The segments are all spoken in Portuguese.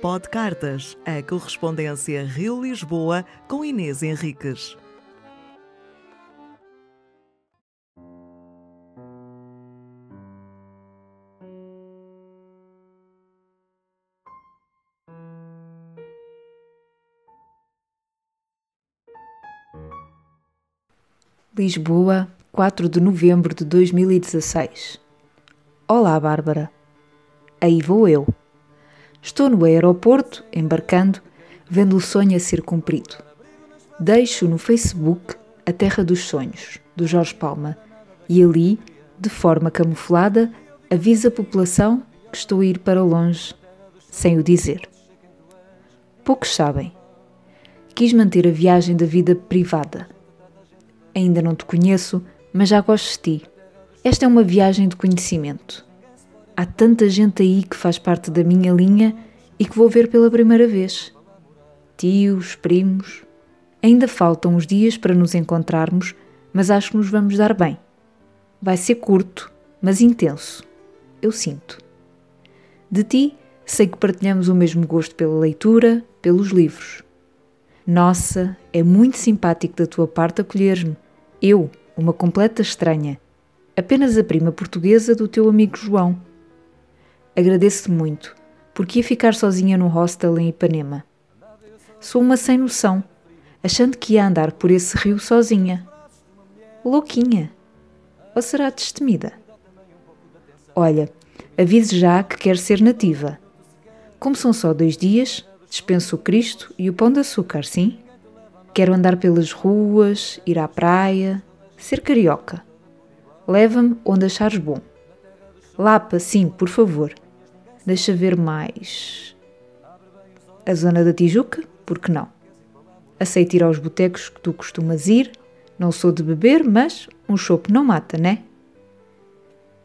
Pod Cartas, a correspondência Rio-Lisboa com Inês Henriques. Lisboa, 4 de novembro de 2016. Olá, Bárbara. Aí vou eu. Estou no aeroporto, embarcando, vendo o sonho a ser cumprido. Deixo no Facebook A Terra dos Sonhos, do Jorge Palma, e ali, de forma camuflada, avisa a população que estou a ir para longe, sem o dizer. Poucos sabem. Quis manter a viagem da vida privada. Ainda não te conheço, mas já gosto de ti. Esta é uma viagem de conhecimento. Há tanta gente aí que faz parte da minha linha e que vou ver pela primeira vez. Tios, primos. Ainda faltam uns dias para nos encontrarmos, mas acho que nos vamos dar bem. Vai ser curto, mas intenso. Eu sinto. De ti, sei que partilhamos o mesmo gosto pela leitura, pelos livros. Nossa, é muito simpático da tua parte acolheres-me. Eu, uma completa estranha. Apenas a prima portuguesa do teu amigo João. Agradeço-te muito, porque ia ficar sozinha no hostel em Ipanema. Sou uma sem noção, achando que ia andar por esse rio sozinha. Louquinha. Ou será destemida? Olha, avise já que quer ser nativa. Como são só dois dias, dispenso o Cristo e o pão de açúcar, sim? Quero andar pelas ruas, ir à praia, ser carioca. Leva-me onde achares bom. Lapa, sim, por favor. Deixa ver mais. A zona da Tijuca, por que não? Aceito ir aos botecos que tu costumas ir. Não sou de beber, mas um chope não mata, né?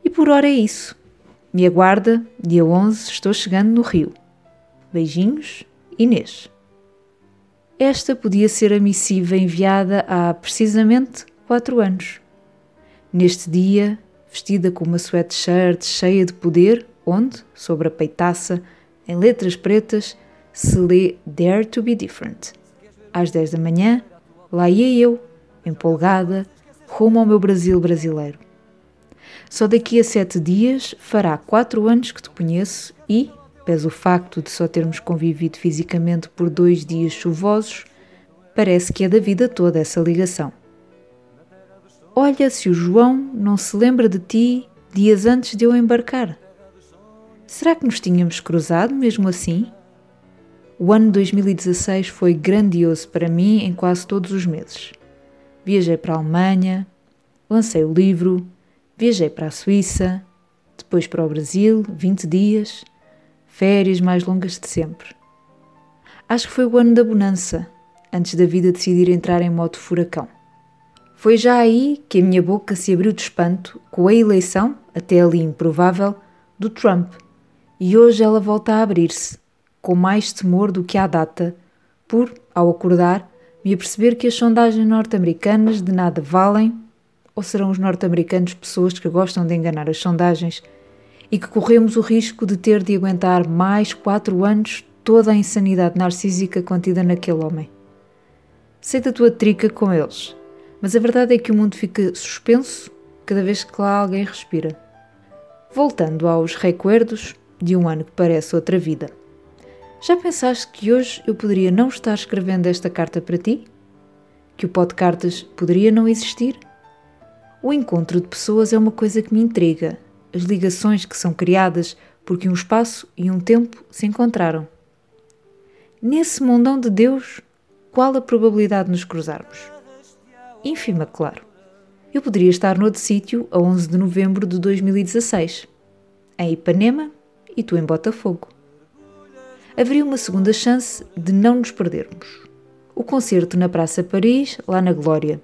E por hora é isso. Me aguarda, dia 11 estou chegando no Rio. Beijinhos, Inês. Esta podia ser a missiva enviada há precisamente quatro anos. Neste dia, vestida com uma sweatshirt cheia de poder, onde, sobre a peitaça, em letras pretas, se lê Dare to be Different. Às 10 da manhã, lá ia eu, empolgada, rumo ao meu Brasil brasileiro. Só daqui a sete dias fará quatro anos que te conheço e, pese o facto de só termos convivido fisicamente por dois dias chuvosos, parece que é da vida toda essa ligação. Olha se o João não se lembra de ti dias antes de eu embarcar. Será que nos tínhamos cruzado mesmo assim? O ano 2016 foi grandioso para mim em quase todos os meses. Viajei para a Alemanha, lancei o livro, viajei para a Suíça, depois para o Brasil, 20 dias, férias mais longas de sempre. Acho que foi o ano da bonança, antes da vida decidir entrar em modo furacão. Foi já aí que a minha boca se abriu de espanto com a eleição, até ali improvável, do Trump e hoje ela volta a abrir-se, com mais temor do que à data, por, ao acordar, me aperceber que as sondagens norte-americanas de nada valem, ou serão os norte-americanos pessoas que gostam de enganar as sondagens, e que corremos o risco de ter de aguentar mais quatro anos toda a insanidade narcísica contida naquele homem. Sei da tua trica com eles, mas a verdade é que o mundo fica suspenso cada vez que lá alguém respira. Voltando aos recuerdos, de um ano que parece outra vida. Já pensaste que hoje eu poderia não estar escrevendo esta carta para ti? Que o pó de cartas poderia não existir? O encontro de pessoas é uma coisa que me intriga, as ligações que são criadas porque um espaço e um tempo se encontraram. Nesse mundão de Deus, qual a probabilidade de nos cruzarmos? Ínfima, claro. Eu poderia estar noutro sítio a 11 de novembro de 2016, em Ipanema e tu em Botafogo. Haveria uma segunda chance de não nos perdermos. O concerto na Praça Paris, lá na Glória.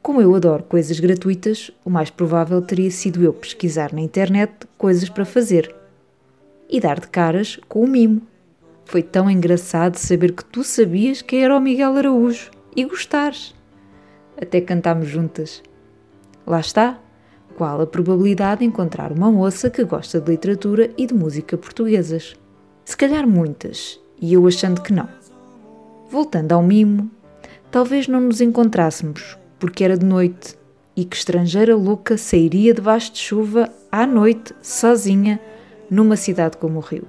Como eu adoro coisas gratuitas, o mais provável teria sido eu pesquisar na internet coisas para fazer e dar de caras com o mimo. Foi tão engraçado saber que tu sabias que era o Miguel Araújo e gostares. Até cantámos juntas. Lá está, qual a probabilidade de encontrar uma moça que gosta de literatura e de música portuguesas? Se calhar muitas, e eu achando que não. Voltando ao mimo, talvez não nos encontrássemos, porque era de noite e que estrangeira louca sairia debaixo de chuva à noite, sozinha, numa cidade como o Rio.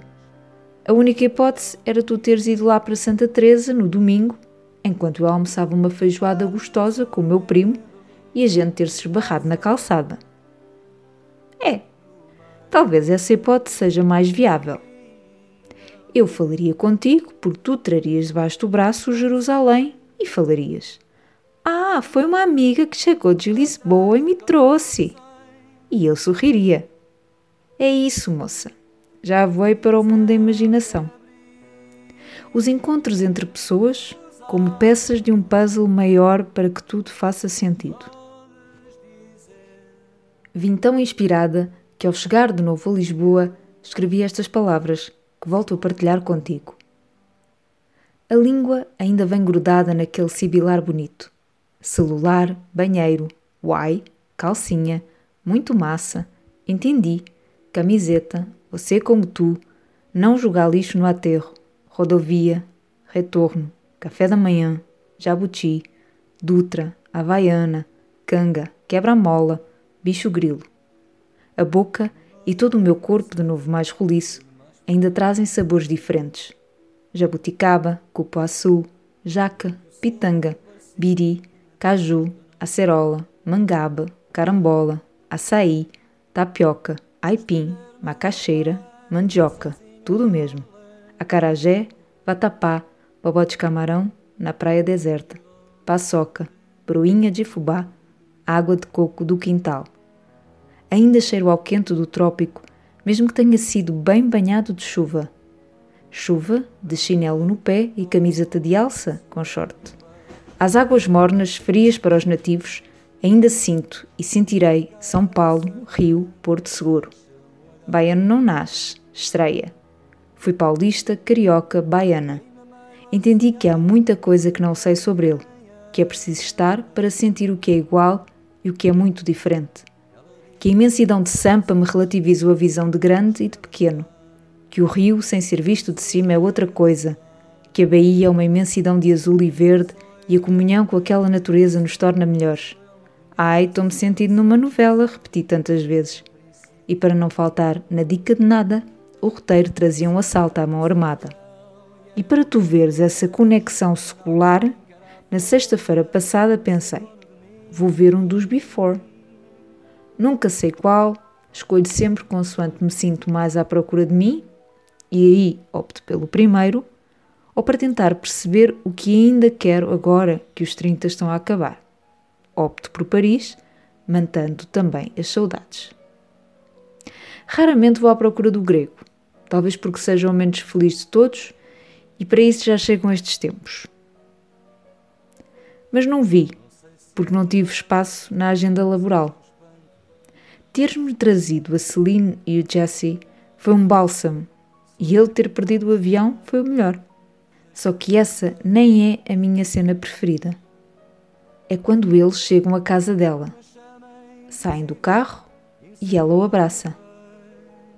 A única hipótese era tu teres ido lá para Santa Teresa no domingo, enquanto eu almoçava uma feijoada gostosa com o meu primo e a gente ter-se esbarrado na calçada. É, talvez essa hipótese seja mais viável. Eu falaria contigo porque tu trarias debaixo do braço o Jerusalém e falarias. Ah, foi uma amiga que chegou de Lisboa e me trouxe. E eu sorriria. É isso, moça. Já voei para o mundo da imaginação. Os encontros entre pessoas como peças de um puzzle maior para que tudo faça sentido. Vim tão inspirada que, ao chegar de novo a Lisboa, escrevi estas palavras que volto a partilhar contigo. A língua ainda vem grudada naquele sibilar bonito. Celular, banheiro, uai, calcinha, muito massa, entendi, camiseta, você como tu, não jogar lixo no aterro, rodovia, retorno, café da manhã, jabuti, dutra, havaiana, canga, quebra-mola, bicho grilo. A boca e todo o meu corpo, de novo mais roliço, ainda trazem sabores diferentes. Jabuticaba, cupuaçu, jaca, pitanga, biri, caju, acerola, mangaba, carambola, açaí, tapioca, aipim, macaxeira, mandioca, tudo mesmo. Acarajé, vatapá, bobó de camarão, na praia deserta, paçoca, broinha de fubá, água de coco do quintal. Ainda cheiro ao quente do trópico, mesmo que tenha sido bem banhado de chuva. Chuva, de chinelo no pé e camiseta de alça, com short. As águas mornas, frias para os nativos, ainda sinto e sentirei São Paulo, Rio, Porto Seguro. Baiano não nasce, estreia. Fui paulista, carioca, baiana. Entendi que há muita coisa que não sei sobre ele, que é preciso estar para sentir o que é igual e o que é muito diferente. Que a imensidão de Sampa me relativizou a visão de grande e de pequeno. Que o rio, sem ser visto de cima, é outra coisa. Que a Bahia é uma imensidão de azul e verde e a comunhão com aquela natureza nos torna melhores. Ai, estou-me sentindo numa novela, repeti tantas vezes. E para não faltar na dica de nada, o roteiro trazia um assalto à mão armada. E para tu veres essa conexão secular, na sexta-feira passada pensei: vou ver um dos Before. Nunca sei qual, escolho sempre consoante me sinto mais à procura de mim, e aí opto pelo primeiro, ou para tentar perceber o que ainda quero agora que os 30 estão a acabar. Opto por Paris, mantendo também as saudades. Raramente vou à procura do grego, talvez porque seja o menos feliz de todos e para isso já chegam estes tempos. Mas não vi, porque não tive espaço na agenda laboral. Ter-me trazido a Celine e o Jesse foi um bálsamo e ele ter perdido o avião foi o melhor. Só que essa nem é a minha cena preferida. É quando eles chegam à casa dela, saem do carro e ela o abraça.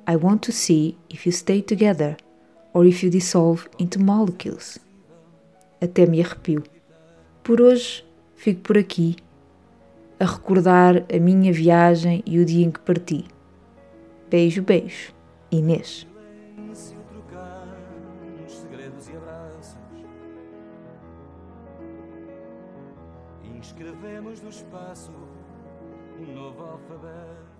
I want to see if you stay together or if you dissolve into molecules. Até me arrepio. Por hoje fico por aqui, a recordar a minha viagem e o dia em que parti. Beijo, beijo, Inês. Inscrevemos no espaço um novo alfabeto.